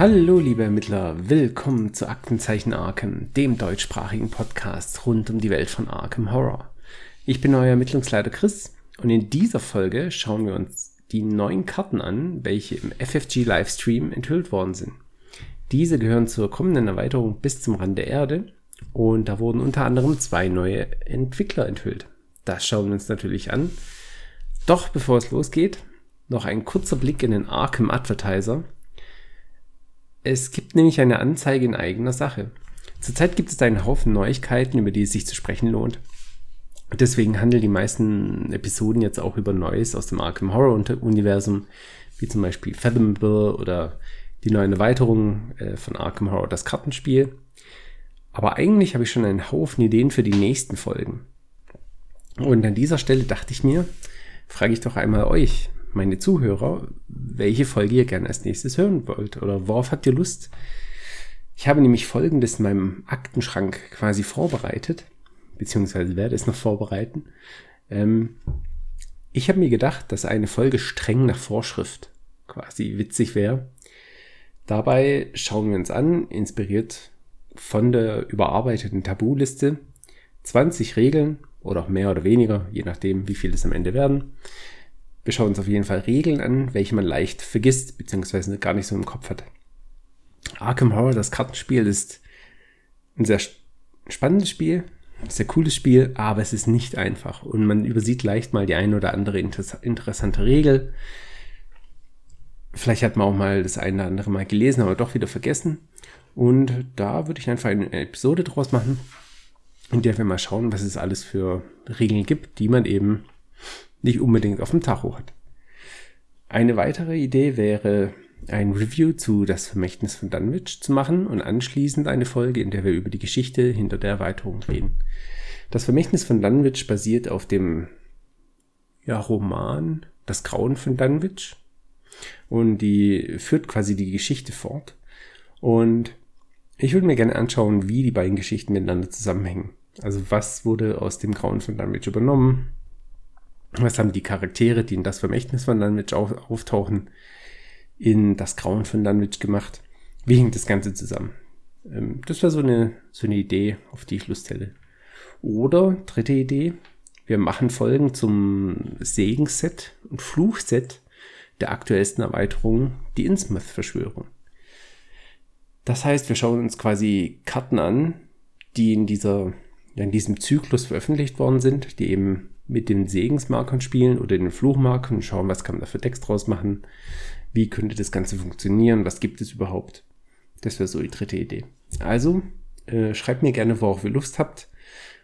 Hallo, liebe Ermittler, willkommen zu Aktenzeichen Arkham, dem deutschsprachigen Podcast rund um die Welt von Arkham Horror. Ich bin euer Ermittlungsleiter Chris und in dieser Folge schauen wir uns die neuen Karten an, welche im FFG Livestream enthüllt worden sind. Diese gehören zur kommenden Erweiterung bis zum Rand der Erde und da wurden unter anderem zwei neue Entwickler enthüllt. Das schauen wir uns natürlich an. Doch bevor es losgeht, noch ein kurzer Blick in den Arkham Advertiser. Es gibt nämlich eine Anzeige in eigener Sache. Zurzeit gibt es einen Haufen Neuigkeiten, über die es sich zu sprechen lohnt. Deswegen handeln die meisten Episoden jetzt auch über Neues aus dem Arkham Horror Universum, wie zum Beispiel Fathomable oder die neuen Erweiterungen äh, von Arkham Horror, das Kartenspiel. Aber eigentlich habe ich schon einen Haufen Ideen für die nächsten Folgen. Und an dieser Stelle dachte ich mir, frage ich doch einmal euch, meine Zuhörer, welche Folge ihr gerne als nächstes hören wollt oder worauf habt ihr Lust? Ich habe nämlich Folgendes in meinem Aktenschrank quasi vorbereitet, beziehungsweise werde es noch vorbereiten. Ähm, ich habe mir gedacht, dass eine Folge streng nach Vorschrift quasi witzig wäre. Dabei schauen wir uns an, inspiriert von der überarbeiteten Tabuliste, 20 Regeln oder auch mehr oder weniger, je nachdem, wie viel es am Ende werden, wir schauen uns auf jeden Fall Regeln an, welche man leicht vergisst, beziehungsweise gar nicht so im Kopf hat. Arkham Horror, das Kartenspiel, ist ein sehr spannendes Spiel, ein sehr cooles Spiel, aber es ist nicht einfach und man übersieht leicht mal die eine oder andere interessante Regel. Vielleicht hat man auch mal das eine oder andere mal gelesen, aber doch wieder vergessen. Und da würde ich einfach eine Episode draus machen, in der wir mal schauen, was es alles für Regeln gibt, die man eben nicht unbedingt auf dem Tacho hat. Eine weitere Idee wäre, ein Review zu Das Vermächtnis von Dunwich zu machen und anschließend eine Folge, in der wir über die Geschichte hinter der Erweiterung reden. Das Vermächtnis von Dunwich basiert auf dem ja, Roman Das Grauen von Dunwich und die führt quasi die Geschichte fort. Und ich würde mir gerne anschauen, wie die beiden Geschichten miteinander zusammenhängen. Also was wurde aus dem Grauen von Dunwich übernommen, was haben die Charaktere, die in das Vermächtnis von Dunwich auftauchen, in das Grauen von Dunwich gemacht? Wie hängt das Ganze zusammen? Ähm, das wäre so eine, so eine Idee, auf die ich Lust hätte. Oder, dritte Idee, wir machen Folgen zum Segenset und Fluchset der aktuellsten Erweiterung, die Innsmouth-Verschwörung. Das heißt, wir schauen uns quasi Karten an, die in dieser, in diesem Zyklus veröffentlicht worden sind, die eben mit den Segensmarkern spielen oder den Fluchmarkern und schauen, was kann man da für Text draus machen, wie könnte das Ganze funktionieren, was gibt es überhaupt. Das wäre so die dritte Idee. Also, äh, schreibt mir gerne, worauf ihr Lust habt.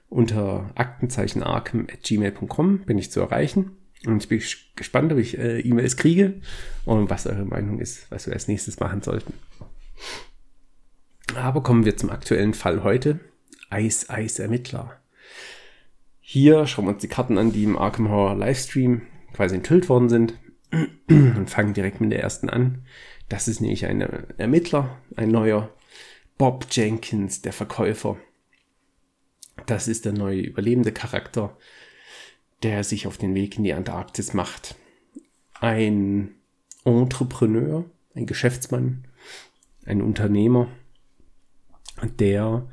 Unter aktenzeichenarchem.gmail.com bin ich zu erreichen. Und ich bin gespannt, ob ich äh, E-Mails kriege und was eure Meinung ist, was wir als nächstes machen sollten. Aber kommen wir zum aktuellen Fall heute. Eis, Eis, Ermittler. Hier schauen wir uns die Karten an, die im Arkham Horror Livestream quasi enthüllt worden sind und fangen direkt mit der ersten an. Das ist nämlich ein Ermittler, ein neuer Bob Jenkins, der Verkäufer. Das ist der neue überlebende Charakter, der sich auf den Weg in die Antarktis macht. Ein Entrepreneur, ein Geschäftsmann, ein Unternehmer, der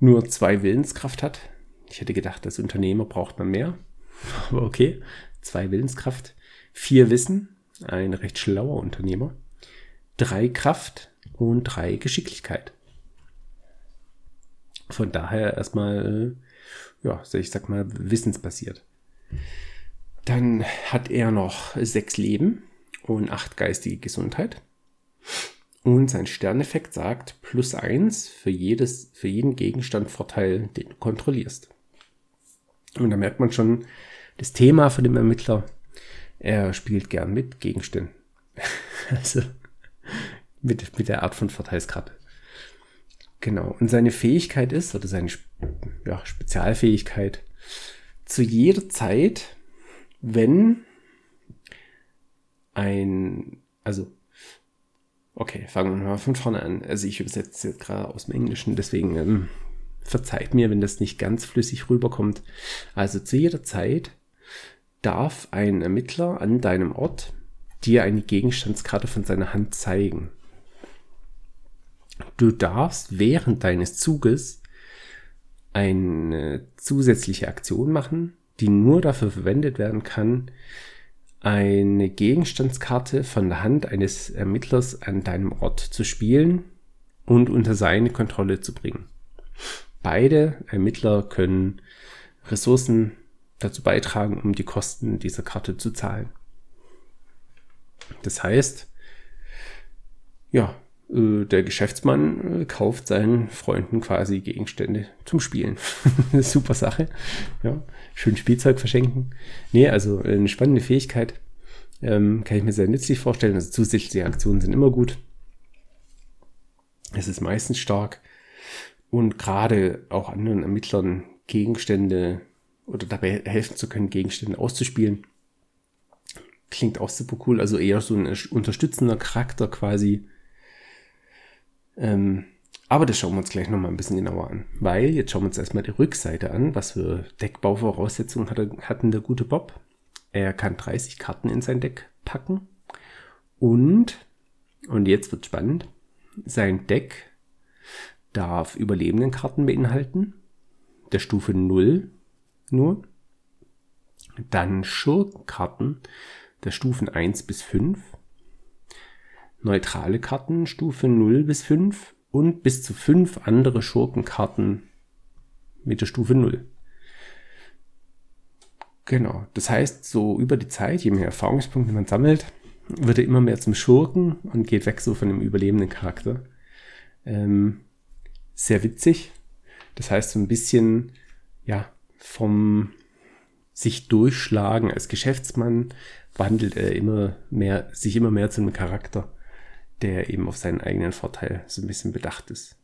nur zwei Willenskraft hat, ich hätte gedacht, als Unternehmer braucht man mehr. Aber okay, zwei Willenskraft, vier Wissen, ein recht schlauer Unternehmer, drei Kraft und drei Geschicklichkeit. Von daher erstmal, äh, ja, ich sag mal, wissensbasiert. Dann hat er noch sechs Leben und acht geistige Gesundheit. Und sein Sterneffekt sagt plus eins für jedes, für jeden Gegenstand Vorteil, den du kontrollierst. Und da merkt man schon das Thema von dem Ermittler. Er spielt gern mit Gegenständen. also mit, mit der Art von Vorteilskarte. Genau. Und seine Fähigkeit ist, oder seine ja, Spezialfähigkeit, zu jeder Zeit, wenn ein, also, okay, fangen wir mal von vorne an. Also ich übersetze jetzt gerade aus dem Englischen, deswegen ähm, verzeiht mir, wenn das nicht ganz flüssig rüberkommt. Also zu jeder Zeit darf ein Ermittler an deinem Ort dir eine Gegenstandskarte von seiner Hand zeigen. Du darfst während deines Zuges eine zusätzliche Aktion machen, die nur dafür verwendet werden kann, eine Gegenstandskarte von der Hand eines Ermittlers an deinem Ort zu spielen und unter seine Kontrolle zu bringen. Beide Ermittler können Ressourcen dazu beitragen, um die Kosten dieser Karte zu zahlen. Das heißt, ja, äh, der Geschäftsmann äh, kauft seinen Freunden quasi Gegenstände zum Spielen. Super Sache. Ja, schön Spielzeug verschenken. Nee, also eine spannende Fähigkeit. Ähm, kann ich mir sehr nützlich vorstellen. Also zusätzliche Aktionen sind immer gut. Es ist meistens stark. Und gerade auch anderen Ermittlern Gegenstände oder dabei helfen zu können, Gegenstände auszuspielen. Klingt auch super cool. Also eher so ein unterstützender Charakter quasi ähm, aber das schauen wir uns gleich nochmal ein bisschen genauer an. Weil jetzt schauen wir uns erstmal die Rückseite an. Was für Deckbauvoraussetzungen hatte, hatten der gute Bob? Er kann 30 Karten in sein Deck packen. Und, und jetzt wird spannend, sein Deck darf überlebenden Karten beinhalten. Der Stufe 0 nur. Dann Schurkenkarten der Stufen 1 bis 5 neutrale Karten Stufe 0 bis 5 und bis zu 5 andere Schurkenkarten mit der Stufe 0. Genau, das heißt, so über die Zeit, je mehr Erfahrungspunkte man sammelt, wird er immer mehr zum Schurken und geht weg so von dem überlebenden Charakter. Ähm, sehr witzig. Das heißt, so ein bisschen, ja, vom sich durchschlagen als Geschäftsmann wandelt er immer mehr, sich immer mehr zu einem Charakter der eben auf seinen eigenen Vorteil so ein bisschen bedacht ist.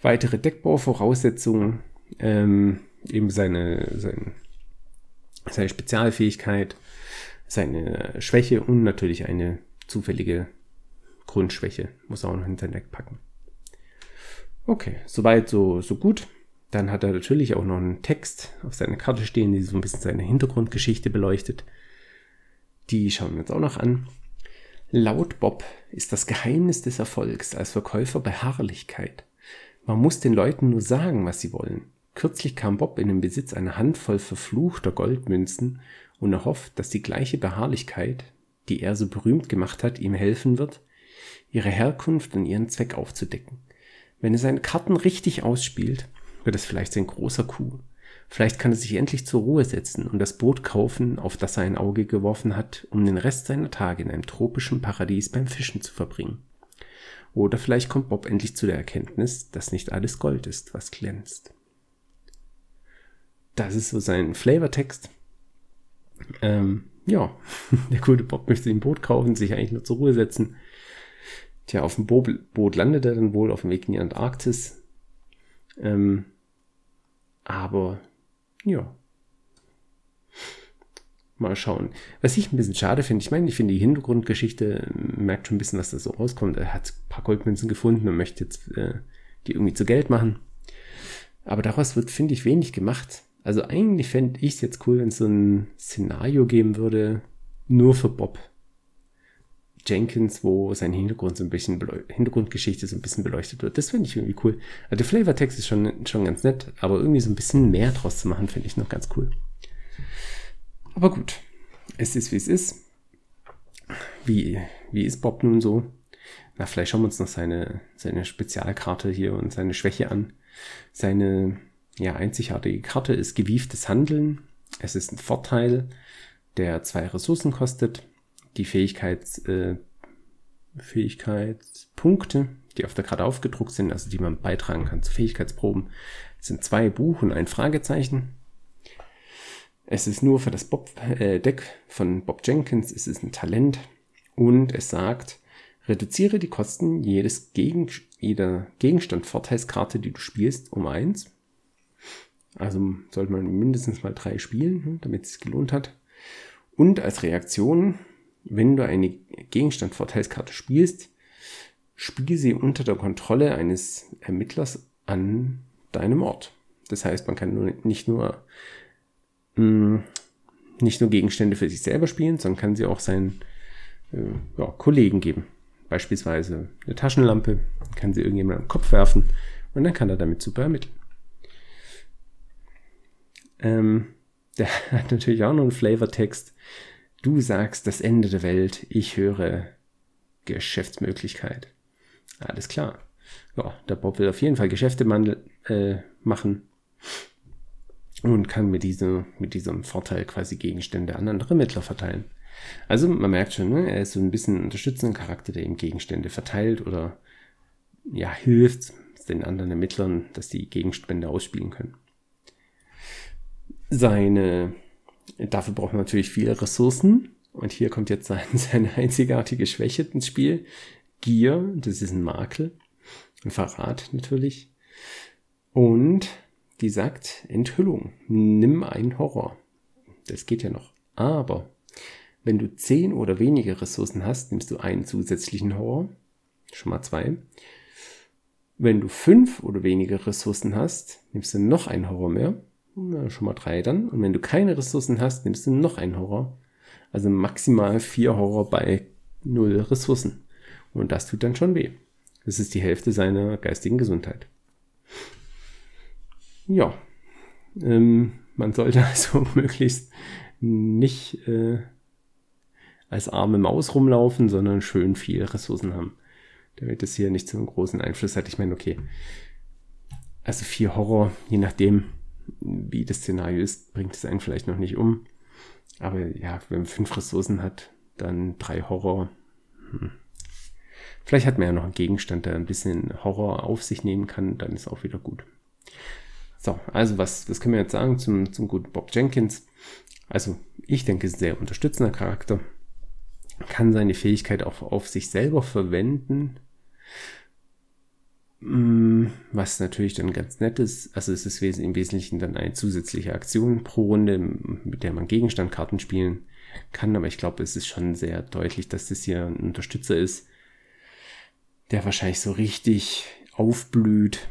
Weitere Deckbauvoraussetzungen, ähm, eben seine, seine, seine Spezialfähigkeit, seine Schwäche und natürlich eine zufällige Grundschwäche muss er auch noch in sein Deck packen. Okay, soweit so, so gut. Dann hat er natürlich auch noch einen Text auf seiner Karte stehen, die so ein bisschen seine Hintergrundgeschichte beleuchtet. Die schauen wir uns auch noch an. Laut Bob ist das Geheimnis des Erfolgs als Verkäufer Beharrlichkeit. Man muss den Leuten nur sagen, was sie wollen. Kürzlich kam Bob in den Besitz einer Handvoll verfluchter Goldmünzen und er hofft, dass die gleiche Beharrlichkeit, die er so berühmt gemacht hat, ihm helfen wird, ihre Herkunft und ihren Zweck aufzudecken. Wenn er seine Karten richtig ausspielt, wird es vielleicht sein großer Coup. Vielleicht kann er sich endlich zur Ruhe setzen und das Boot kaufen, auf das er ein Auge geworfen hat, um den Rest seiner Tage in einem tropischen Paradies beim Fischen zu verbringen. Oder vielleicht kommt Bob endlich zu der Erkenntnis, dass nicht alles Gold ist, was glänzt. Das ist so sein Flavortext. Ähm, ja, der gute Bob möchte ein Boot kaufen, sich eigentlich nur zur Ruhe setzen. Tja, auf dem Bo Boot landet er dann wohl auf dem Weg in die Antarktis. Ähm, aber ja. Mal schauen. Was ich ein bisschen schade finde, ich meine, ich finde die Hintergrundgeschichte, merkt schon ein bisschen, was da so rauskommt. Er hat ein paar Goldmünzen gefunden und möchte jetzt äh, die irgendwie zu Geld machen. Aber daraus wird, finde ich, wenig gemacht. Also eigentlich fände ich es jetzt cool, wenn es so ein Szenario geben würde, nur für Bob. Jenkins, wo sein Hintergrund so ein bisschen, Hintergrundgeschichte so ein bisschen beleuchtet wird. Das finde ich irgendwie cool. Also der Flavortext ist schon, schon ganz nett, aber irgendwie so ein bisschen mehr draus zu machen, finde ich noch ganz cool. Aber gut, es ist wie es ist. Wie, wie ist Bob nun so? Na, vielleicht schauen wir uns noch seine, seine Spezialkarte hier und seine Schwäche an. Seine ja, einzigartige Karte ist gewieftes Handeln. Es ist ein Vorteil, der zwei Ressourcen kostet die Fähigkeits, äh, Fähigkeitspunkte, die auf der Karte aufgedruckt sind, also die man beitragen kann zu Fähigkeitsproben, sind zwei Buch und ein Fragezeichen. Es ist nur für das Bob, äh, Deck von Bob Jenkins, es ist ein Talent und es sagt, reduziere die Kosten jedes Gegen, jeder Gegenstand-Vorteilskarte, die du spielst, um eins. Also sollte man mindestens mal drei spielen, hm, damit es gelohnt hat. Und als Reaktion wenn du eine Gegenstand-Vorteilskarte spielst, spiel sie unter der Kontrolle eines Ermittlers an deinem Ort. Das heißt, man kann nur, nicht nur mh, mm, nicht nur Gegenstände für sich selber spielen, sondern kann sie auch seinen äh, ja, Kollegen geben. beispielsweise eine Taschenlampe, kann sie irgendjemand am Kopf werfen und dann kann er damit super ermitteln. Ähm, der hat natürlich auch noch einen Flavortext. Du sagst das Ende der Welt, ich höre Geschäftsmöglichkeit. Alles klar. Ja, der Bob will auf jeden Fall Geschäfte äh, machen und kann mit, diese, mit diesem Vorteil quasi Gegenstände an andere Mittler verteilen. Also man merkt schon, ne, er ist so ein bisschen ein unterstützender Charakter, der ihm Gegenstände verteilt oder ja, hilft den anderen Ermittlern, dass die Gegenstände ausspielen können. Seine, dafür braucht man natürlich viele Ressourcen. Und hier kommt jetzt sein, seine einzigartige Schwäche ins Spiel. Gier, das ist ein Makel. Ein Verrat natürlich. Und die sagt Enthüllung. Nimm einen Horror. Das geht ja noch. Aber wenn du zehn oder weniger Ressourcen hast, nimmst du einen zusätzlichen Horror. Schon mal zwei. Wenn du fünf oder weniger Ressourcen hast, nimmst du noch einen Horror mehr. Ja, schon mal drei dann. Und wenn du keine Ressourcen hast, nimmst du noch einen Horror. Also maximal vier Horror bei null Ressourcen. Und das tut dann schon weh. Das ist die Hälfte seiner geistigen Gesundheit. Ja, ähm, man sollte also möglichst nicht äh, als arme Maus rumlaufen, sondern schön viel Ressourcen haben. Damit das hier nicht so einen großen Einfluss hat. Ich meine, okay, also vier Horror, je nachdem, wie das Szenario ist, bringt es einen vielleicht noch nicht um. Aber ja, wenn man fünf Ressourcen hat, dann drei Horror. Hm. Vielleicht hat man ja noch einen Gegenstand, der ein bisschen Horror auf sich nehmen kann, dann ist auch wieder gut. So, also was, was können wir jetzt sagen zum, zum guten Bob Jenkins? Also, ich denke, sehr unterstützender Charakter. Kann seine Fähigkeit auch auf sich selber verwenden. Mm, was natürlich dann ganz nett ist. Also, es ist im Wesentlichen dann eine zusätzliche Aktion pro Runde, mit der man Gegenstandkarten spielen kann. Aber ich glaube, es ist schon sehr deutlich, dass das hier ein Unterstützer ist, der wahrscheinlich so richtig aufblüht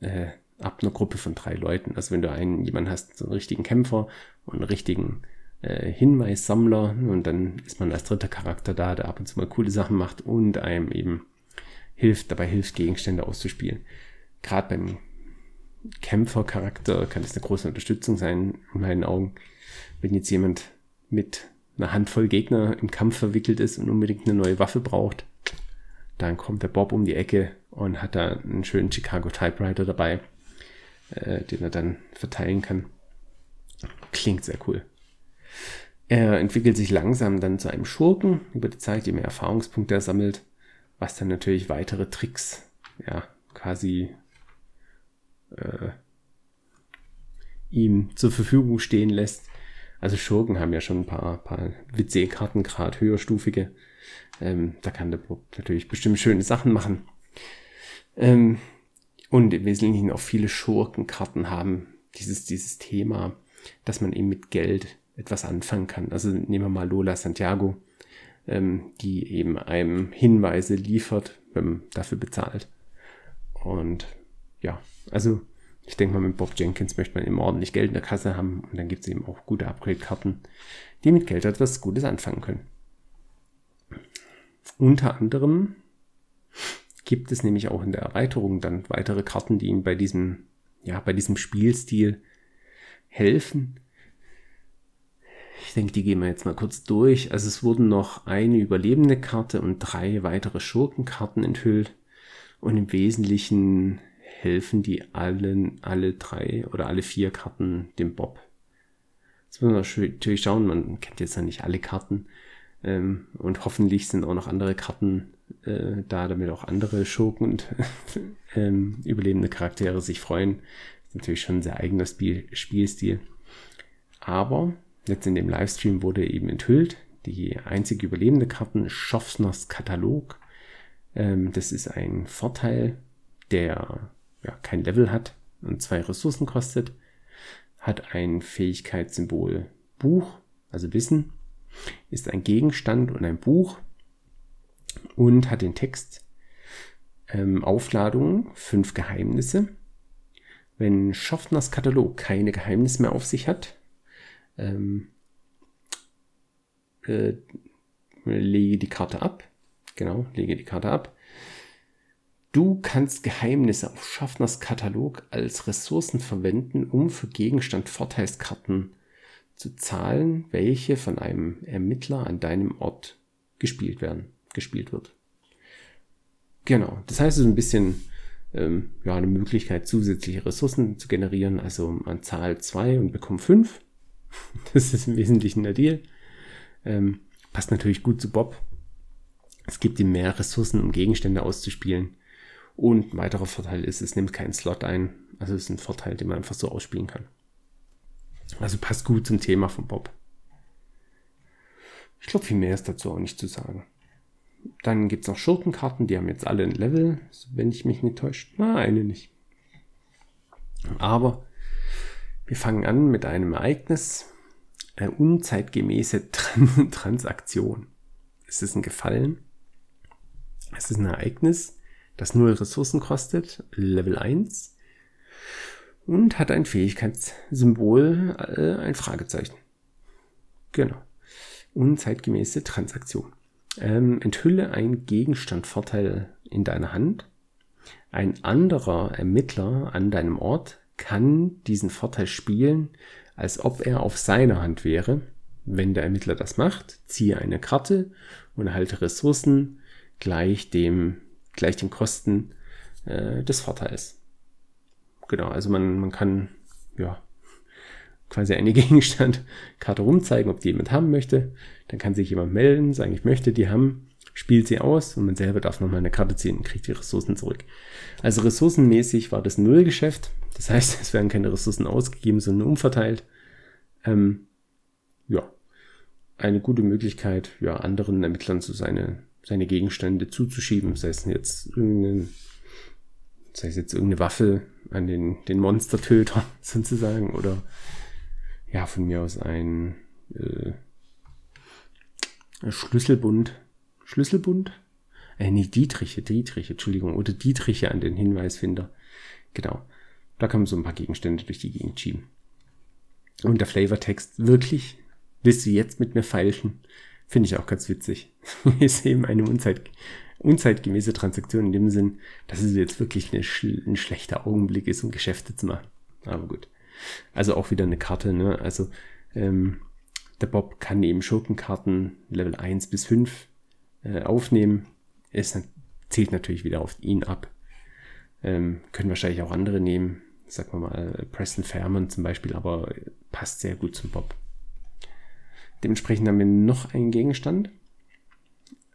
äh, ab einer Gruppe von drei Leuten. Also wenn du einen jemanden hast, so einen richtigen Kämpfer und einen richtigen äh, Hinweissammler und dann ist man als dritter Charakter da, der ab und zu mal coole Sachen macht und einem eben hilft, dabei hilft, Gegenstände auszuspielen. Gerade beim Kämpfercharakter kann das eine große Unterstützung sein, in meinen Augen. Wenn jetzt jemand mit einer Handvoll Gegner im Kampf verwickelt ist und unbedingt eine neue Waffe braucht, dann kommt der Bob um die Ecke und hat da einen schönen Chicago Typewriter dabei, äh, den er dann verteilen kann. Klingt sehr cool. Er entwickelt sich langsam dann zu einem Schurken über die Zeit, je mehr Erfahrungspunkte er sammelt, was dann natürlich weitere Tricks, ja, quasi äh, ihm zur Verfügung stehen lässt. Also Schurken haben ja schon ein paar, paar WC-Karten, gerade höherstufige. Ähm, da kann der Bob natürlich bestimmt schöne Sachen machen. Ähm, und im Wesentlichen auch viele Schurkenkarten haben dieses, dieses Thema, dass man eben mit Geld etwas anfangen kann. Also nehmen wir mal Lola Santiago, ähm, die eben einem Hinweise liefert, wenn man dafür bezahlt. Und ja, also ich denke mal, mit Bob Jenkins möchte man eben ordentlich Geld in der Kasse haben und dann gibt es eben auch gute Upgrade-Karten, die mit Geld etwas Gutes anfangen können. Unter anderem gibt es nämlich auch in der Erweiterung dann weitere Karten, die ihm bei diesem, ja, bei diesem Spielstil helfen. Denke, die gehen wir jetzt mal kurz durch. Also es wurden noch eine überlebende Karte und drei weitere Schurkenkarten enthüllt. Und im Wesentlichen helfen die allen, alle drei oder alle vier Karten dem Bob. Jetzt müssen wir natürlich schauen, man kennt jetzt ja nicht alle Karten. Ähm, und hoffentlich sind auch noch andere Karten äh, da, damit auch andere Schurken und ähm, überlebende Charaktere sich freuen. Das ist natürlich schon ein sehr eigener Spiel Spielstil. Aber jetzt in dem Livestream wurde eben enthüllt, die einzige überlebende Karten Schaffners Katalog. Ähm, das ist ein Vorteil, der ja, kein Level hat und zwei Ressourcen kostet, hat ein Fähigkeitssymbol Buch, also Wissen, ist ein Gegenstand und ein Buch und hat den Text ähm, Aufladung, fünf Geheimnisse. Wenn Schaffners Katalog keine Geheimnisse mehr auf sich hat, ähm, äh, lege die Karte ab, Genau, lege die Karte ab. Du kannst Geheimnisse auf Schaffners Katalog als Ressourcen verwenden, um für Gegenstand Vorteilskarten zu zahlen, welche von einem Ermittler an deinem Ort gespielt werden, gespielt wird. Genau, das heißt, es ist ein bisschen ähm, ja, eine Möglichkeit, zusätzliche Ressourcen zu generieren. Also man zahlt zwei und bekommt fünf. Das ist im Wesentlichen der Deal. Ähm, passt natürlich gut zu Bob. Es gibt ihm mehr Ressourcen, um Gegenstände auszuspielen. Und ein weiterer Vorteil ist, es nimmt keinen Slot ein. Also es ist ein Vorteil, den man einfach so ausspielen kann. Also passt gut zum Thema von Bob. Ich glaube, viel mehr ist dazu auch nicht zu sagen. Dann gibt es noch Schurkenkarten, die haben jetzt alle ein Level, wenn ich mich nicht täusche. Na, eine nicht. Aber wir fangen an mit einem Ereignis, eine unzeitgemäße Tran Transaktion. Es ist ein Gefallen. Es ist ein Ereignis, das null Ressourcen kostet, Level 1, und hat ein Fähigkeitssymbol, äh, ein Fragezeichen. Genau. Unzeitgemäße Transaktion. Ähm, enthülle einen Gegenstandvorteil in deiner Hand. Ein anderer Ermittler an deinem Ort kann diesen Vorteil spielen, als ob er auf seiner Hand wäre. Wenn der Ermittler das macht, ziehe eine Karte und erhalte Ressourcen gleich dem, gleich den Kosten äh, des Vorteils. Genau, also man, man kann ja quasi eine Gegenstandkarte rumzeigen, ob die jemand haben möchte. Dann kann sich jemand melden, sagen, ich möchte die haben, spielt sie aus und man selber darf nochmal eine Karte ziehen und kriegt die Ressourcen zurück. Also ressourcenmäßig war das Nullgeschäft. Das heißt, es werden keine Ressourcen ausgegeben, sondern umverteilt. Ähm, ja, eine gute Möglichkeit, ja, anderen Ermittlern so seine, seine Gegenstände zuzuschieben. Sei es jetzt irgendeine, sei es jetzt irgendeine Waffe an den, den Monstertöter sozusagen oder ja, von mir aus ein äh, Schlüsselbund. Schlüsselbund? Äh, nee, Dietriche, Dietriche, Entschuldigung, oder Dietriche an den Hinweisfinder. Genau. Da kann man so ein paar Gegenstände durch die Gegend schieben. Und der Flavortext, wirklich, willst du jetzt mit mir feilschen? Finde ich auch ganz witzig. ist eben eine Unzeit, unzeitgemäße Transaktion in dem Sinn, dass es jetzt wirklich eine, ein schlechter Augenblick ist, um Geschäfte zu machen. Aber gut. Also auch wieder eine Karte, ne? Also ähm, der Bob kann eben Schurkenkarten Level 1 bis 5 äh, aufnehmen. Es zählt natürlich wieder auf ihn ab. Ähm, können wahrscheinlich auch andere nehmen. Sagen wir mal Preston Fairman zum Beispiel, aber passt sehr gut zum Bob. Dementsprechend haben wir noch einen Gegenstand.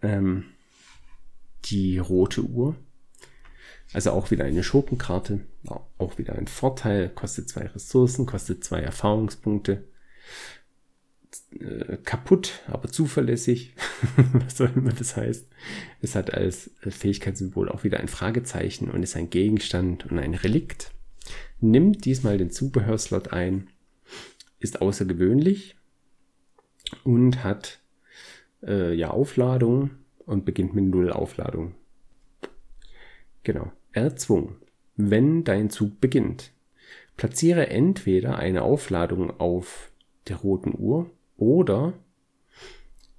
Ähm, die rote Uhr. Also auch wieder eine Schurkenkarte, auch wieder ein Vorteil, kostet zwei Ressourcen, kostet zwei Erfahrungspunkte. Äh, kaputt, aber zuverlässig, was auch immer das heißt. Es hat als Fähigkeitssymbol auch wieder ein Fragezeichen und ist ein Gegenstand und ein Relikt. Nimmt diesmal den Zubehörslot ein, ist außergewöhnlich und hat äh, ja Aufladung und beginnt mit null Aufladung. Genau erzwungen. Wenn dein Zug beginnt, platziere entweder eine Aufladung auf der roten Uhr oder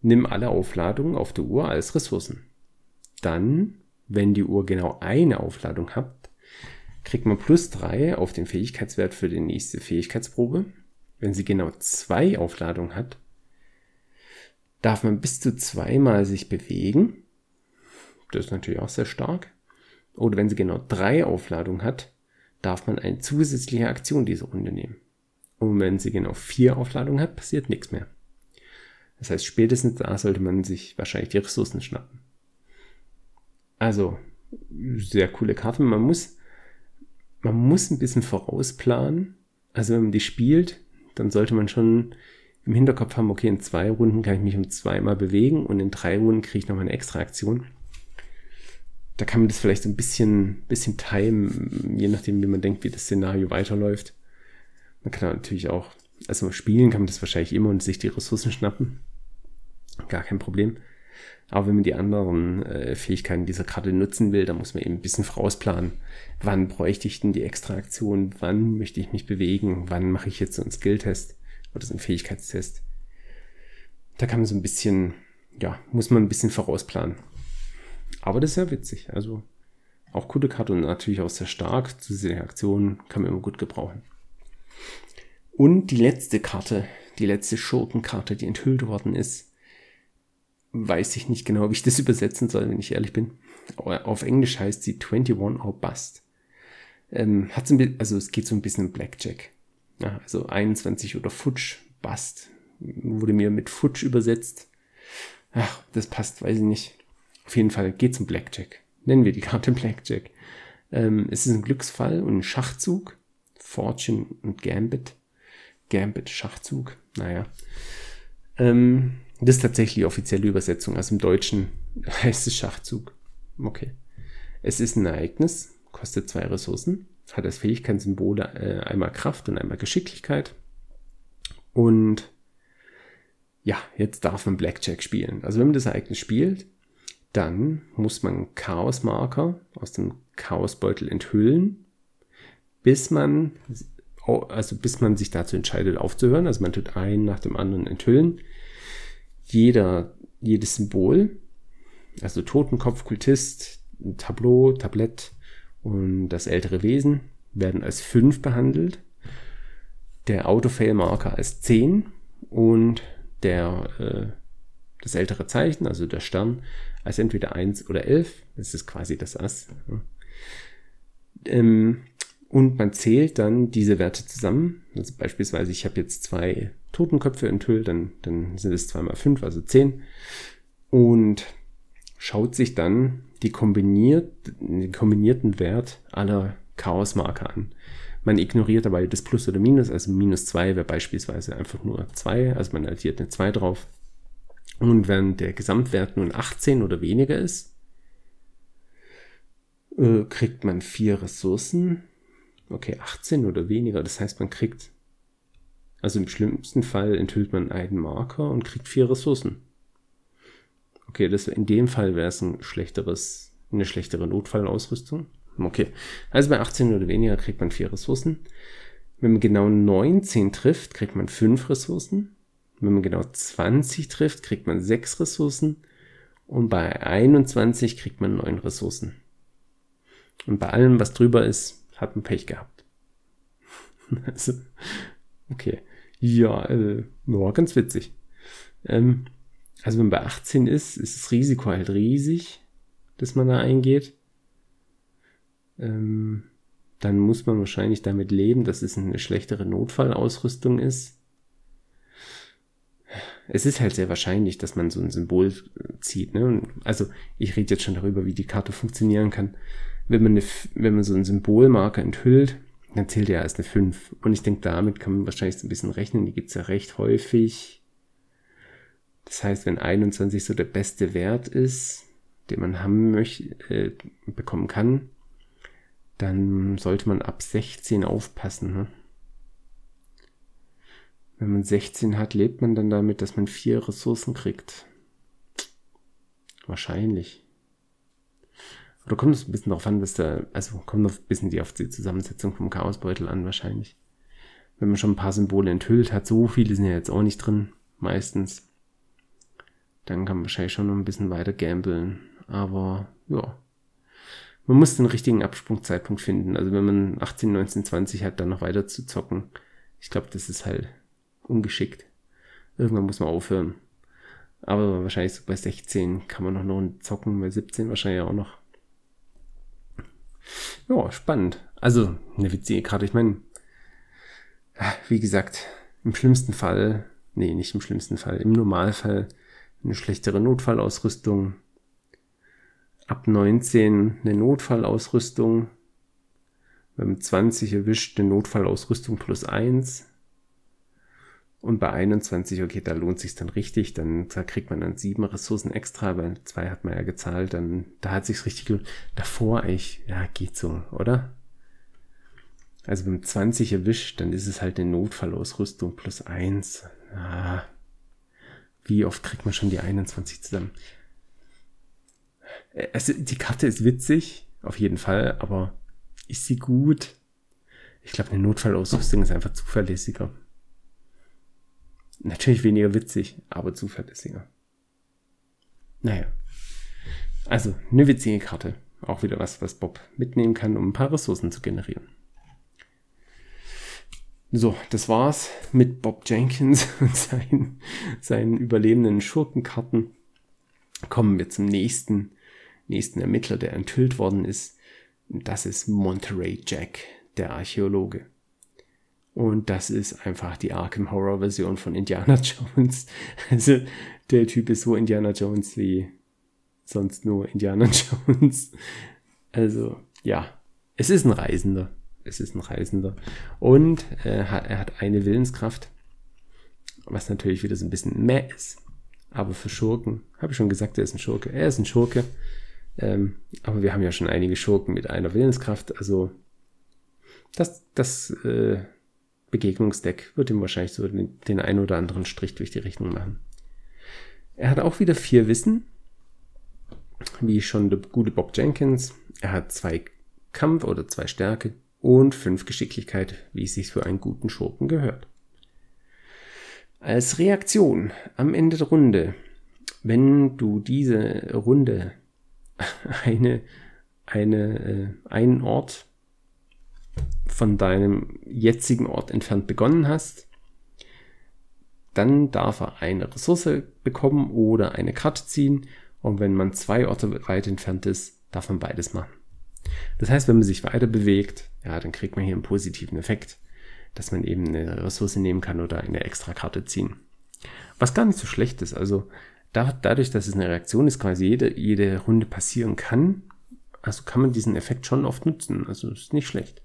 nimm alle Aufladungen auf der Uhr als Ressourcen. Dann, wenn die Uhr genau eine Aufladung hat, kriegt man plus drei auf den Fähigkeitswert für die nächste Fähigkeitsprobe. Wenn sie genau zwei Aufladungen hat, darf man bis zu zweimal sich bewegen. Das ist natürlich auch sehr stark oder wenn sie genau drei Aufladungen hat, darf man eine zusätzliche Aktion diese Runde nehmen. Und wenn sie genau vier Aufladungen hat, passiert nichts mehr. Das heißt, spätestens da sollte man sich wahrscheinlich die Ressourcen schnappen. Also, sehr coole Karte. Man muss, man muss ein bisschen vorausplanen. Also, wenn man die spielt, dann sollte man schon im Hinterkopf haben, okay, in zwei Runden kann ich mich um zweimal bewegen und in drei Runden kriege ich nochmal eine extra Aktion da kann man das vielleicht so ein bisschen, bisschen timen, je nachdem, wie man denkt, wie das Szenario weiterläuft. Man kann natürlich auch, also spielen kann man das wahrscheinlich immer und sich die Ressourcen schnappen. Gar kein Problem. Aber wenn man die anderen äh, Fähigkeiten dieser Karte nutzen will, dann muss man eben ein bisschen vorausplanen. Wann bräuchte ich denn die extra Aktion? Wann möchte ich mich bewegen? Wann mache ich jetzt so einen Skill-Test oder so einen Fähigkeitstest? Da kann man so ein bisschen, ja, muss man ein bisschen vorausplanen. Aber das ist ja witzig. Also auch coole Karte und natürlich auch sehr stark. Zu dieser Aktion kann man immer gut gebrauchen. Und die letzte Karte, die letzte Schurkenkarte, die enthüllt worden ist, weiß ich nicht genau, wie ich das übersetzen soll, wenn ich ehrlich bin. Auf Englisch heißt sie 21 or Bust. Ähm, hat's ein also es geht so ein bisschen um Blackjack. Ja, also 21 oder Futsch, Bust. Wurde mir mit Futsch übersetzt. Ach, das passt, weiß ich nicht. Auf jeden Fall geht's um Blackjack. Nennen wir die Karte Blackjack. Ähm, es ist ein Glücksfall und ein Schachzug. Fortune und Gambit. Gambit, Schachzug. Naja. Ähm, das ist tatsächlich die offizielle Übersetzung. Also im Deutschen heißt es Schachzug. Okay. Es ist ein Ereignis, kostet zwei Ressourcen, hat als Fähigkeitssymbol äh, einmal Kraft und einmal Geschicklichkeit. Und ja, jetzt darf man Blackjack spielen. Also wenn man das Ereignis spielt, dann muss man Chaosmarker aus dem Chaosbeutel enthüllen, bis man, also bis man sich dazu entscheidet aufzuhören. Also man tut einen nach dem anderen enthüllen. Jeder, jedes Symbol, also Totenkopf, Kultist, Tableau, Tablett und das ältere Wesen werden als 5 behandelt. Der Autofail-Marker als 10 und der, äh, das ältere Zeichen, also der Stern, als entweder 1 oder 11. Das ist quasi das Ass. Ja. Ähm, und man zählt dann diese Werte zusammen. Also beispielsweise, ich habe jetzt zwei Totenköpfe enthüllt, dann, dann sind es 2 mal 5, also 10. Und schaut sich dann die kombiniert, den kombinierten Wert aller Chaosmarker an. Man ignoriert dabei das Plus oder Minus, also minus 2 wäre beispielsweise einfach nur 2, also man addiert eine 2 drauf. Und wenn der Gesamtwert nun 18 oder weniger ist, äh, kriegt man vier Ressourcen. Okay, 18 oder weniger, das heißt, man kriegt, also im schlimmsten Fall enthüllt man einen Marker und kriegt vier Ressourcen. Okay, das, in dem Fall wäre es ein schlechteres, eine schlechtere Notfallausrüstung. Okay, also bei 18 oder weniger kriegt man vier Ressourcen. Wenn man genau 19 trifft, kriegt man fünf Ressourcen. Wenn man genau 20 trifft, kriegt man sechs Ressourcen. Und bei 21 kriegt man neun Ressourcen. Und bei allem, was drüber ist, hat man Pech gehabt. also, okay. Ja, äh, war ganz witzig. Ähm, also wenn man bei 18 ist, ist das Risiko halt riesig, dass man da eingeht. Ähm, dann muss man wahrscheinlich damit leben, dass es eine schlechtere Notfallausrüstung ist es ist halt sehr wahrscheinlich, dass man so ein Symbol zieht. Ne? also ich rede jetzt schon darüber, wie die Karte funktionieren kann. Wenn man, eine, wenn man so einen Symbolmarker enthüllt, dann zählt er als eine 5. Und ich denke, damit kann man wahrscheinlich so ein bisschen rechnen. Die gibt es ja recht häufig. Das heißt, wenn 21 so der beste Wert ist, den man haben möchte, äh, bekommen kann, dann sollte man ab 16 aufpassen. Ne? Wenn man 16 hat, lebt man dann damit, dass man vier Ressourcen kriegt. Wahrscheinlich. Oder kommt es ein bisschen darauf an, dass da, also kommt noch ein bisschen die auf die Zusammensetzung vom Chaosbeutel an, wahrscheinlich. Wenn man schon ein paar Symbole enthüllt hat, so viele sind ja jetzt auch nicht drin, meistens. Dann kann man wahrscheinlich schon noch ein bisschen weiter gambeln. Aber, ja. Man muss den richtigen Absprungzeitpunkt finden. Also wenn man 18, 19, 20 hat, dann noch weiter zu zocken. Ich glaube, das ist halt ungeschickt. Irgendwann muss man aufhören. Aber wahrscheinlich so bei 16 kann man noch noch zocken, bei 17 wahrscheinlich auch noch. Ja, spannend. Also, eine witzige Karte. Ich meine, wie gesagt, im schlimmsten Fall, nee, nicht im schlimmsten Fall, im Normalfall eine schlechtere Notfallausrüstung. Ab 19 eine Notfallausrüstung. Wenn man 20 erwischt, eine Notfallausrüstung plus 1. Und bei 21, okay, da lohnt sich dann richtig, dann da kriegt man dann sieben Ressourcen extra, weil zwei hat man ja gezahlt, dann da hat sich's richtig gelohnt. Davor eigentlich, ja, geht so, oder? Also beim 20 erwischt, dann ist es halt eine Notfallausrüstung plus eins. Ah, wie oft kriegt man schon die 21 zusammen? Also die Karte ist witzig, auf jeden Fall, aber ist sie gut? Ich glaube, eine Notfallausrüstung ist einfach zuverlässiger. Natürlich weniger witzig, aber zuverlässiger. Naja. Also eine witzige Karte. Auch wieder was, was Bob mitnehmen kann, um ein paar Ressourcen zu generieren. So, das war's mit Bob Jenkins und seinen, seinen überlebenden Schurkenkarten. Kommen wir zum nächsten, nächsten Ermittler, der enthüllt worden ist. Das ist Monterey Jack, der Archäologe. Und das ist einfach die Arkham Horror Version von Indiana Jones. Also der Typ ist so Indiana Jones wie sonst nur Indiana Jones. Also ja, es ist ein Reisender. Es ist ein Reisender. Und äh, er hat eine Willenskraft, was natürlich wieder so ein bisschen mehr ist. Aber für Schurken, habe ich schon gesagt, er ist ein Schurke. Er ist ein Schurke. Ähm, aber wir haben ja schon einige Schurken mit einer Willenskraft. Also das, das äh, Begegnungsdeck wird ihm wahrscheinlich so den, den einen oder anderen Strich durch die Rechnung machen. Er hat auch wieder vier Wissen, wie schon der gute Bob Jenkins. Er hat zwei Kampf oder zwei Stärke und fünf Geschicklichkeit, wie es sich für einen guten Schurken gehört. Als Reaktion am Ende der Runde, wenn du diese Runde eine, eine, äh, einen Ort von deinem jetzigen Ort entfernt begonnen hast, dann darf er eine Ressource bekommen oder eine Karte ziehen. Und wenn man zwei Orte weit entfernt ist, darf man beides machen. Das heißt, wenn man sich weiter bewegt, ja, dann kriegt man hier einen positiven Effekt, dass man eben eine Ressource nehmen kann oder eine extra Karte ziehen. Was gar nicht so schlecht ist. Also da, dadurch, dass es eine Reaktion ist, quasi jede, jede Runde passieren kann, also kann man diesen Effekt schon oft nutzen. Also ist nicht schlecht.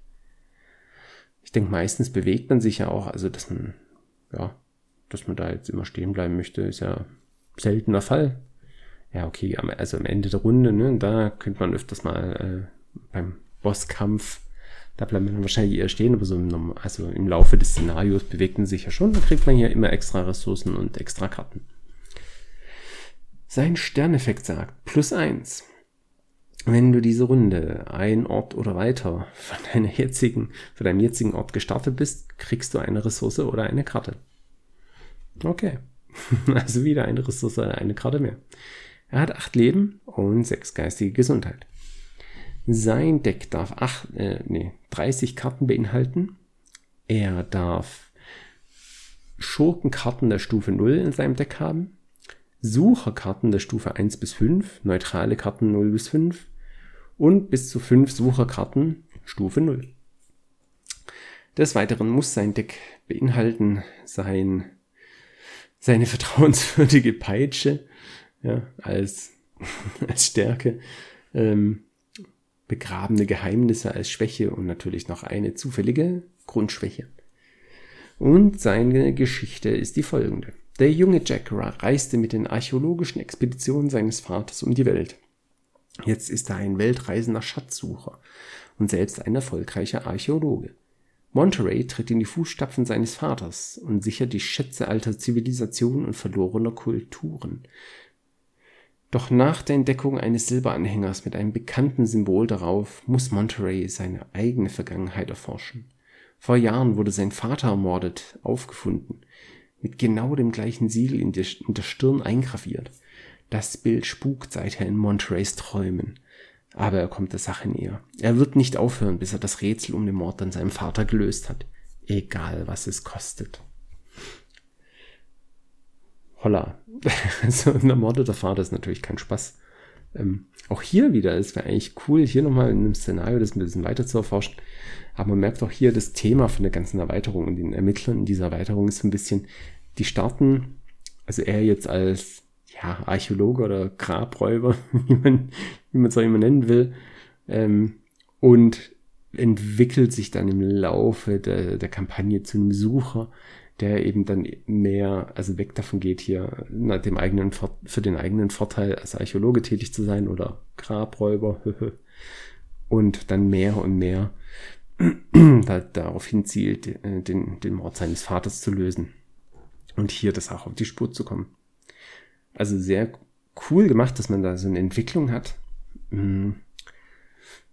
Ich denke, meistens bewegt man sich ja auch, also dass man, ja, dass man da jetzt immer stehen bleiben möchte, ist ja seltener Fall. Ja, okay, also am Ende der Runde, ne, da könnte man öfters mal äh, beim Bosskampf, da bleibt man wahrscheinlich eher stehen, aber so im, also im Laufe des Szenarios bewegt man sich ja schon, da kriegt man hier immer extra Ressourcen und extra Karten. Sein Sterneffekt sagt, plus eins. Wenn du diese Runde ein Ort oder weiter von deiner jetzigen, von deinem jetzigen Ort gestartet bist, kriegst du eine Ressource oder eine Karte. Okay. Also wieder eine Ressource, eine Karte mehr. Er hat acht Leben und sechs geistige Gesundheit. Sein Deck darf acht, äh, nee, 30 Karten beinhalten. Er darf Schurkenkarten der Stufe 0 in seinem Deck haben. Sucherkarten der Stufe 1 bis 5, neutrale Karten 0 bis 5 und bis zu 5 Sucherkarten Stufe 0. Des Weiteren muss sein Deck beinhalten sein seine vertrauenswürdige Peitsche ja, als, als Stärke, ähm, begrabene Geheimnisse als Schwäche und natürlich noch eine zufällige Grundschwäche. Und seine Geschichte ist die folgende. Der junge Jack reiste mit den archäologischen Expeditionen seines Vaters um die Welt. Jetzt ist er ein weltreisender Schatzsucher und selbst ein erfolgreicher Archäologe. Monterey tritt in die Fußstapfen seines Vaters und sichert die Schätze alter Zivilisationen und verlorener Kulturen. Doch nach der Entdeckung eines Silberanhängers mit einem bekannten Symbol darauf muss Monterey seine eigene Vergangenheit erforschen. Vor Jahren wurde sein Vater ermordet, aufgefunden, mit genau dem gleichen Siegel in der, Stirn eingraviert. Das Bild spukt seither in Montereys Träumen. Aber er kommt der Sache näher. Er wird nicht aufhören, bis er das Rätsel um den Mord an seinem Vater gelöst hat. Egal, was es kostet. Holla. so ein ermordeter Vater ist natürlich kein Spaß. Ähm, auch hier wieder, es wäre eigentlich cool, hier nochmal in einem Szenario das ein bisschen weiter zu erforschen. Aber man merkt auch hier das Thema von der ganzen Erweiterung und den Ermittlern in dieser Erweiterung ist so ein bisschen, die starten, also er jetzt als ja, Archäologe oder Grabräuber, wie man wie man es auch immer nennen will, ähm, und entwickelt sich dann im Laufe der, der Kampagne zu einem Sucher, der eben dann mehr, also weg davon geht, hier nach dem eigenen, für den eigenen Vorteil als Archäologe tätig zu sein oder Grabräuber, und dann mehr und mehr da, darauf hinzielt, äh, den, den Mord seines Vaters zu lösen und hier das auch auf die Spur zu kommen. Also sehr cool gemacht, dass man da so eine Entwicklung hat. Mm.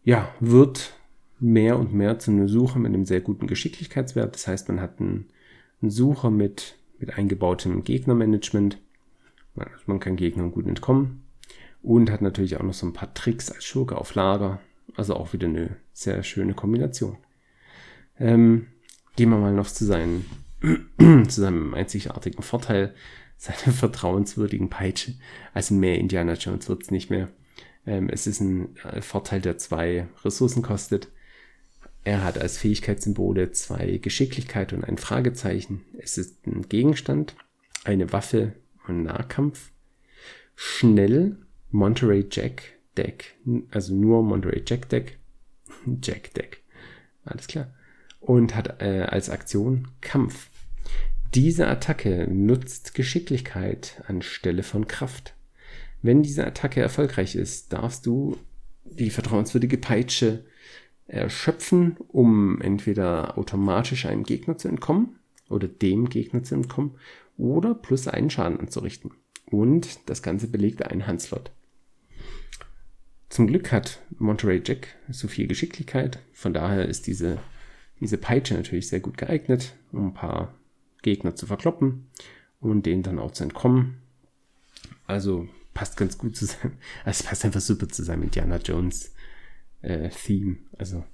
Ja, wird mehr und mehr zu einer Suche mit einem sehr guten Geschicklichkeitswert. Das heißt, man hat einen, Sucher mit, mit eingebautem Gegnermanagement. Man, man kann Gegnern gut entkommen. Und hat natürlich auch noch so ein paar Tricks als Schurke auf Lager. Also auch wieder eine sehr schöne Kombination. Ähm, gehen wir mal noch zu, seinen, zu seinem einzigartigen Vorteil, seiner vertrauenswürdigen Peitsche. Also mehr Indiana Jones wird es nicht mehr. Ähm, es ist ein äh, Vorteil, der zwei Ressourcen kostet. Er hat als Fähigkeitssymbole zwei Geschicklichkeit und ein Fragezeichen. Es ist ein Gegenstand, eine Waffe und Nahkampf. Schnell, Monterey Jack Deck, also nur Monterey Jack Deck. Jack Deck. Alles klar. Und hat äh, als Aktion Kampf. Diese Attacke nutzt Geschicklichkeit anstelle von Kraft. Wenn diese Attacke erfolgreich ist, darfst du die vertrauenswürdige Peitsche erschöpfen, um entweder automatisch einem Gegner zu entkommen oder dem Gegner zu entkommen oder plus einen Schaden anzurichten. Und das Ganze belegt einen Handslot. Zum Glück hat Monterey Jack so viel Geschicklichkeit, von daher ist diese, diese Peitsche natürlich sehr gut geeignet, um ein paar Gegner zu verkloppen und denen dann auch zu entkommen. Also passt ganz gut zu seinem, also passt einfach super zu seinem Indiana Jones äh, Theme. Also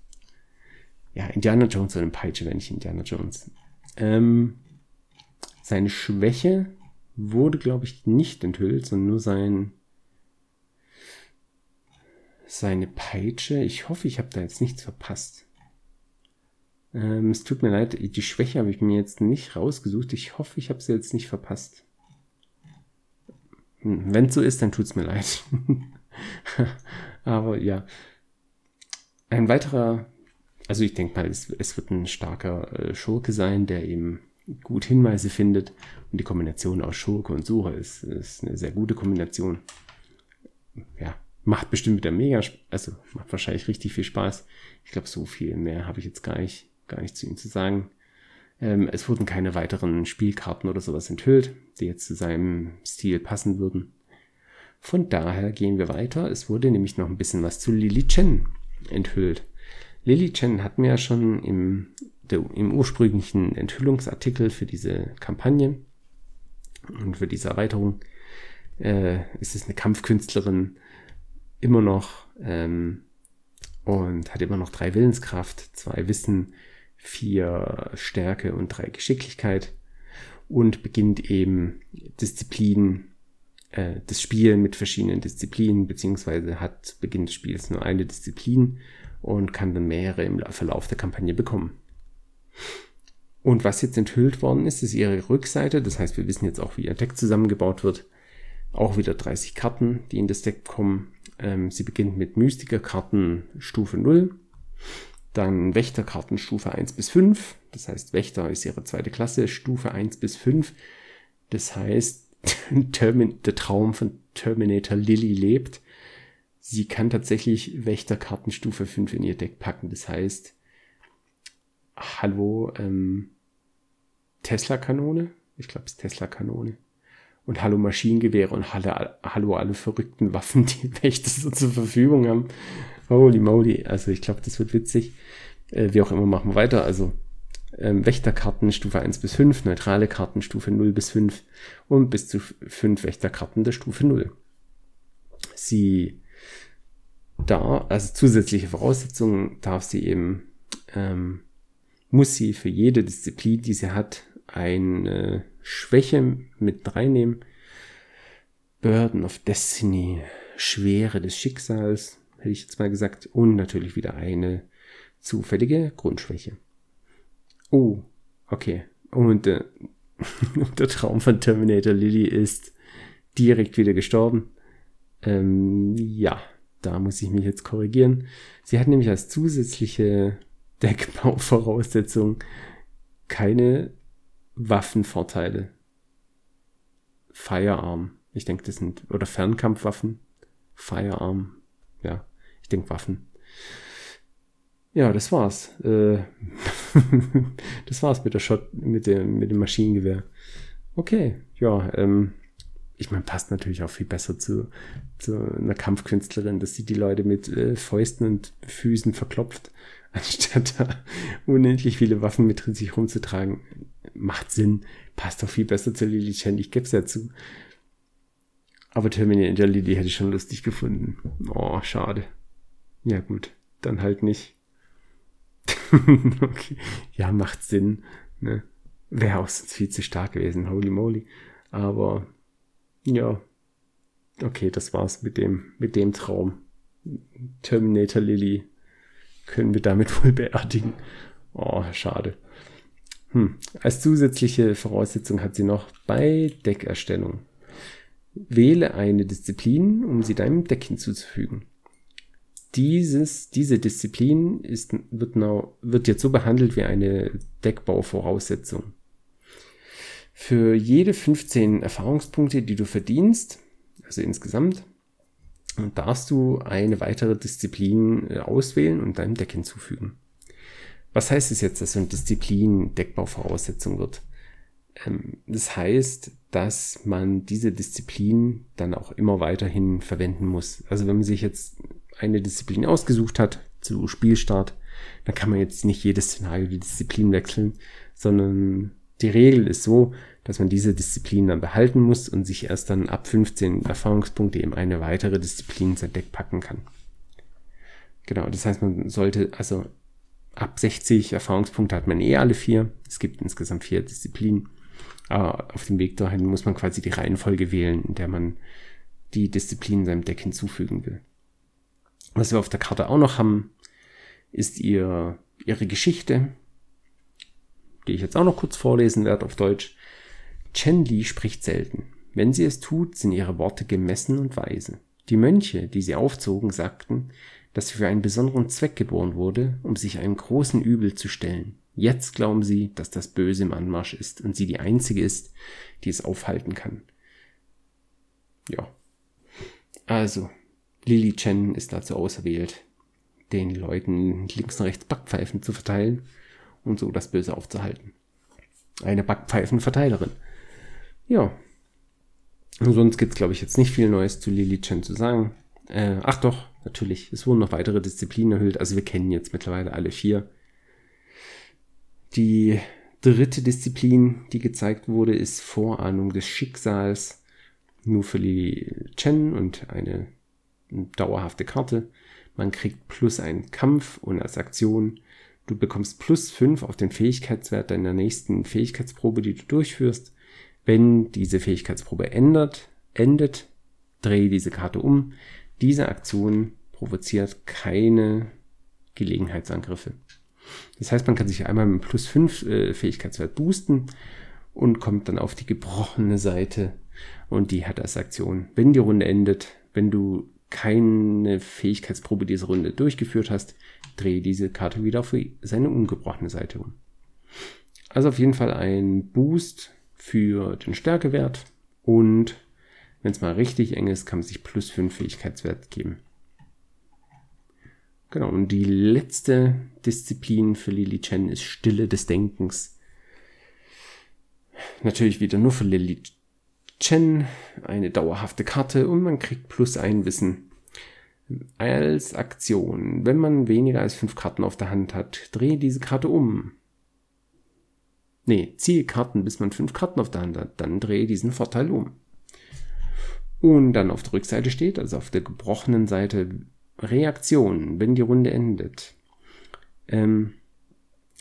ja, Indiana Jones oder eine Peitsche, wenn nicht Indiana Jones. Ähm, seine Schwäche wurde, glaube ich, nicht enthüllt, sondern nur sein seine Peitsche. Ich hoffe, ich habe da jetzt nichts verpasst. Ähm, es tut mir leid, die Schwäche habe ich mir jetzt nicht rausgesucht. Ich hoffe, ich habe sie jetzt nicht verpasst. Hm, Wenn es so ist, dann tut es mir leid. Aber ja. Ein weiterer, also ich denke mal, es, es, wird ein starker äh, Schurke sein, der eben gut Hinweise findet. Und die Kombination aus Schurke und Sucher ist, ist eine sehr gute Kombination. Ja, macht bestimmt wieder mega, also macht wahrscheinlich richtig viel Spaß. Ich glaube, so viel mehr habe ich jetzt gar nicht gar nichts zu ihm zu sagen. Ähm, es wurden keine weiteren Spielkarten oder sowas enthüllt, die jetzt zu seinem Stil passen würden. Von daher gehen wir weiter. Es wurde nämlich noch ein bisschen was zu Lily Chen enthüllt. Lily Chen hatten wir ja schon im, der, im ursprünglichen Enthüllungsartikel für diese Kampagne und für diese Erweiterung. Äh, ist es eine Kampfkünstlerin immer noch ähm, und hat immer noch drei Willenskraft, zwei Wissen, vier Stärke und drei Geschicklichkeit und beginnt eben Disziplinen, äh, das Spiel mit verschiedenen Disziplinen, beziehungsweise hat Beginn des Spiels nur eine Disziplin und kann dann mehrere im Verlauf der Kampagne bekommen. Und was jetzt enthüllt worden ist, ist ihre Rückseite. Das heißt, wir wissen jetzt auch, wie ihr Deck zusammengebaut wird. Auch wieder 30 Karten, die in das Deck kommen. Ähm, sie beginnt mit Mystiker-Karten Stufe 0. Dann Wächterkarten Stufe 1 bis 5. Das heißt, Wächter ist ihre zweite Klasse, Stufe 1 bis 5. Das heißt, der Traum von Terminator Lilly lebt. Sie kann tatsächlich Wächterkarten Stufe 5 in ihr Deck packen. Das heißt, hallo ähm, Tesla-Kanone. Ich glaube, es ist Tesla-Kanone. Und hallo Maschinengewehre und hallo, hallo alle verrückten Waffen, die Wächter so zur Verfügung haben. Holy moly. Also ich glaube, das wird witzig. Äh, wie auch immer machen wir weiter. Also ähm, Wächterkarten Stufe 1 bis 5, neutrale Karten Stufe 0 bis 5 und bis zu 5 Wächterkarten der Stufe 0. Sie da, also zusätzliche Voraussetzungen darf sie eben, ähm, muss sie für jede Disziplin, die sie hat, eine Schwäche mit reinnehmen. Burden of Destiny, Schwere des Schicksals, hätte ich jetzt mal gesagt. Und natürlich wieder eine zufällige Grundschwäche. Oh, okay. Und äh, der Traum von Terminator Lily ist direkt wieder gestorben. Ähm, ja, da muss ich mich jetzt korrigieren. Sie hat nämlich als zusätzliche Deckbauvoraussetzung keine Waffenvorteile. Firearm. Ich denke, das sind, oder Fernkampfwaffen. Firearm. Ich denke Waffen. Ja, das war's. Äh, das war's mit der Shot, mit dem, mit dem Maschinengewehr. Okay, ja, ähm, ich meine, passt natürlich auch viel besser zu, zu einer Kampfkünstlerin, dass sie die Leute mit äh, Fäusten und Füßen verklopft, anstatt da unendlich viele Waffen mit sich rumzutragen. Macht Sinn, passt doch viel besser zu Lily Chen, ich gebe es ja zu. Aber Terminator Lily hätte ich schon lustig gefunden. Oh, schade. Ja, gut. Dann halt nicht. okay. Ja, macht Sinn. Ne? Wäre auch sonst viel zu stark gewesen. Holy moly. Aber ja. Okay, das war's mit dem, mit dem Traum. Terminator Lily können wir damit wohl beerdigen. Oh, schade. Hm. Als zusätzliche Voraussetzung hat sie noch bei Deckerstellung. Wähle eine Disziplin, um sie deinem Deck hinzuzufügen. Dieses, diese Disziplin ist, wird, now, wird jetzt so behandelt wie eine Deckbauvoraussetzung. Für jede 15 Erfahrungspunkte, die du verdienst, also insgesamt, darfst du eine weitere Disziplin äh, auswählen und deinem Deck hinzufügen. Was heißt es jetzt, dass so eine Disziplin Deckbauvoraussetzung wird? Ähm, das heißt, dass man diese Disziplin dann auch immer weiterhin verwenden muss. Also wenn man sich jetzt eine Disziplin ausgesucht hat zu Spielstart, dann kann man jetzt nicht jedes Szenario die Disziplin wechseln, sondern die Regel ist so, dass man diese Disziplin dann behalten muss und sich erst dann ab 15 Erfahrungspunkte eben eine weitere Disziplin in sein Deck packen kann. Genau, das heißt, man sollte, also ab 60 Erfahrungspunkte hat man eh alle vier. Es gibt insgesamt vier Disziplinen. Aber auf dem Weg dahin muss man quasi die Reihenfolge wählen, in der man die Disziplin seinem Deck hinzufügen will. Was wir auf der Karte auch noch haben, ist ihr, ihre Geschichte, die ich jetzt auch noch kurz vorlesen werde auf Deutsch. Chen Li spricht selten. Wenn sie es tut, sind ihre Worte gemessen und weise. Die Mönche, die sie aufzogen, sagten, dass sie für einen besonderen Zweck geboren wurde, um sich einem großen Übel zu stellen. Jetzt glauben sie, dass das Böse im Anmarsch ist und sie die einzige ist, die es aufhalten kann. Ja. Also, Lily Chen ist dazu auserwählt, den Leuten links und rechts Backpfeifen zu verteilen und so das Böse aufzuhalten. Eine Backpfeifenverteilerin. Ja. Und sonst gibt's glaube ich, jetzt nicht viel Neues zu Lily Chen zu sagen. Äh, ach doch, natürlich. Es wurden noch weitere Disziplinen erhöht. Also wir kennen jetzt mittlerweile alle vier. Die dritte Disziplin, die gezeigt wurde, ist Vorahnung des Schicksals. Nur für Lily Chen und eine dauerhafte Karte. Man kriegt plus einen Kampf und als Aktion. Du bekommst plus fünf auf den Fähigkeitswert deiner nächsten Fähigkeitsprobe, die du durchführst. Wenn diese Fähigkeitsprobe ändert, endet, drehe diese Karte um. Diese Aktion provoziert keine Gelegenheitsangriffe. Das heißt, man kann sich einmal mit plus 5 äh, Fähigkeitswert boosten und kommt dann auf die gebrochene Seite und die hat als Aktion, wenn die Runde endet, wenn du keine Fähigkeitsprobe dieser Runde durchgeführt hast, drehe diese Karte wieder auf seine ungebrochene Seite um. Also auf jeden Fall ein Boost für den Stärkewert und wenn es mal richtig eng ist, kann man sich plus 5 Fähigkeitswert geben. Genau, und die letzte Disziplin für Lily Chen ist Stille des Denkens. Natürlich wieder nur für Lily Chen, eine dauerhafte Karte und man kriegt plus ein Wissen. Als Aktion, wenn man weniger als fünf Karten auf der Hand hat, drehe diese Karte um. Ne, ziehe Karten, bis man fünf Karten auf der Hand hat, dann drehe diesen Vorteil um. Und dann auf der Rückseite steht, also auf der gebrochenen Seite, Reaktion, wenn die Runde endet. Ähm,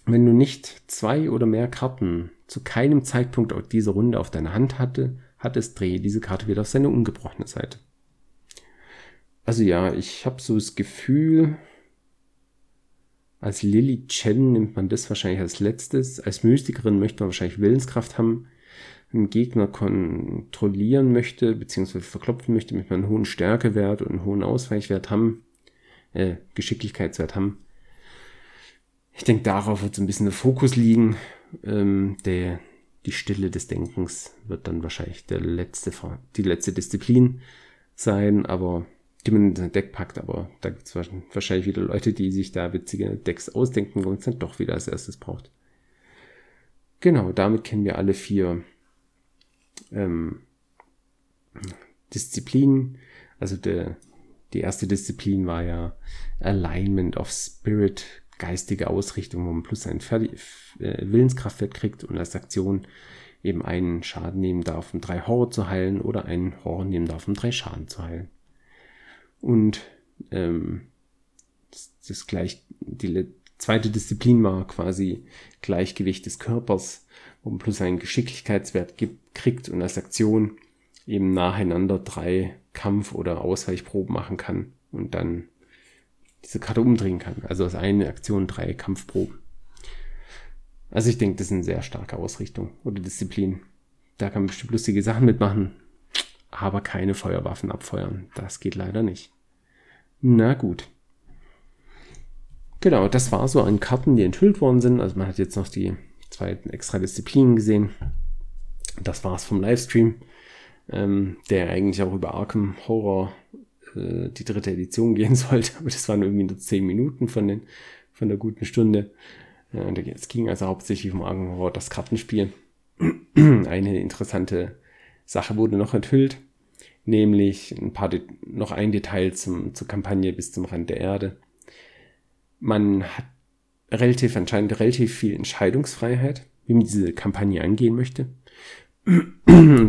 wenn du nicht zwei oder mehr Karten zu keinem Zeitpunkt dieser Runde auf deiner Hand hatte, hattest, drehe diese Karte wieder auf seine ungebrochene Seite. Also ja, ich habe so das Gefühl, als Lily Chen nimmt man das wahrscheinlich als letztes. Als Mystikerin möchte man wahrscheinlich Willenskraft haben, einen Gegner kontrollieren möchte, beziehungsweise verklopfen möchte, damit man einen hohen Stärkewert und einen hohen Ausweichwert haben, äh, Geschicklichkeitswert haben. Ich denke, darauf wird so ein bisschen der Fokus liegen. Ähm, der, die Stille des Denkens wird dann wahrscheinlich der letzte, die letzte Disziplin sein, aber die man in sein Deck packt, aber da gibt es wahrscheinlich wieder Leute, die sich da witzige Decks ausdenken und es dann doch wieder als erstes braucht. Genau, damit kennen wir alle vier ähm, Disziplinen. Also der, die erste Disziplin war ja Alignment of Spirit, geistige Ausrichtung, wo man plus ein äh, Willenskraftwert kriegt und als Aktion eben einen Schaden nehmen darf, um drei Horror zu heilen oder einen Horror nehmen darf, um drei Schaden zu heilen. Und ähm, das, das gleich, die zweite Disziplin war quasi Gleichgewicht des Körpers, wo man plus einen Geschicklichkeitswert gibt, kriegt und als Aktion eben nacheinander drei Kampf- oder Ausweichproben machen kann und dann diese Karte umdrehen kann. Also aus einer Aktion drei Kampfproben. Also ich denke, das ist eine sehr starke Ausrichtung oder Disziplin. Da kann man bestimmt lustige Sachen mitmachen, aber keine Feuerwaffen abfeuern. Das geht leider nicht. Na gut. Genau, das war so an Karten, die enthüllt worden sind. Also man hat jetzt noch die zwei extra Disziplinen gesehen. Das war's vom Livestream, ähm, der eigentlich auch über Arkham Horror äh, die dritte Edition gehen sollte, aber das waren irgendwie nur zehn Minuten von, den, von der guten Stunde. Es ging also hauptsächlich um das Kartenspiel. Eine interessante Sache wurde noch enthüllt, nämlich ein paar noch ein Detail zum, zur Kampagne bis zum Rand der Erde. Man hat relativ anscheinend relativ viel Entscheidungsfreiheit, wie man diese Kampagne angehen möchte.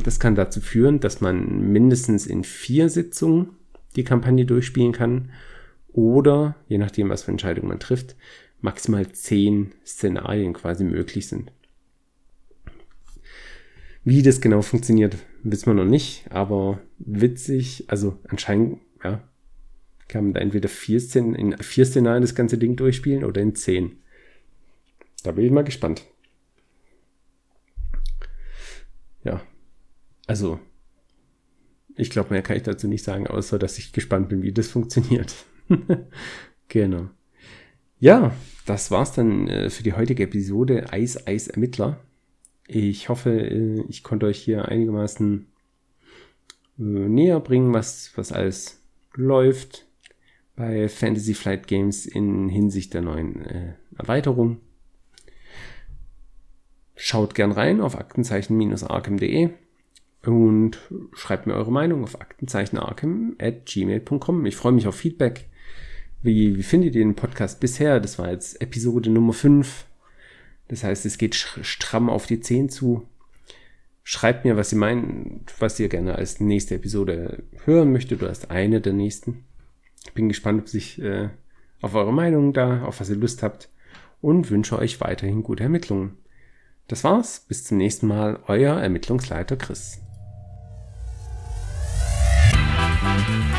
Das kann dazu führen, dass man mindestens in vier Sitzungen die Kampagne durchspielen kann oder, je nachdem, was für Entscheidungen man trifft, maximal zehn Szenarien quasi möglich sind. Wie das genau funktioniert, wissen wir noch nicht, aber witzig, also anscheinend, ja, kann man da entweder vier Szen in vier Szenarien das ganze Ding durchspielen oder in zehn. Da bin ich mal gespannt. Ja, also ich glaube, mehr kann ich dazu nicht sagen, außer dass ich gespannt bin, wie das funktioniert. genau. Ja, das war's dann äh, für die heutige Episode Eis, Eis, Ermittler. Ich hoffe, äh, ich konnte euch hier einigermaßen äh, näher bringen, was, was alles läuft bei Fantasy Flight Games in Hinsicht der neuen Erweiterung. Schaut gern rein auf aktenzeichen-arkham.de und schreibt mir eure Meinung auf aktenzeichenarkham.gmail.com. Ich freue mich auf Feedback. Wie, wie findet ihr den Podcast bisher? Das war jetzt Episode Nummer 5. Das heißt, es geht stramm auf die 10 zu. Schreibt mir, was ihr meint, was ihr gerne als nächste Episode hören möchtet oder als eine der nächsten. Ich bin gespannt, ob sich äh, auf eure Meinung da, auf was ihr Lust habt und wünsche euch weiterhin gute Ermittlungen. Das war's. Bis zum nächsten Mal. Euer Ermittlungsleiter Chris. Bye.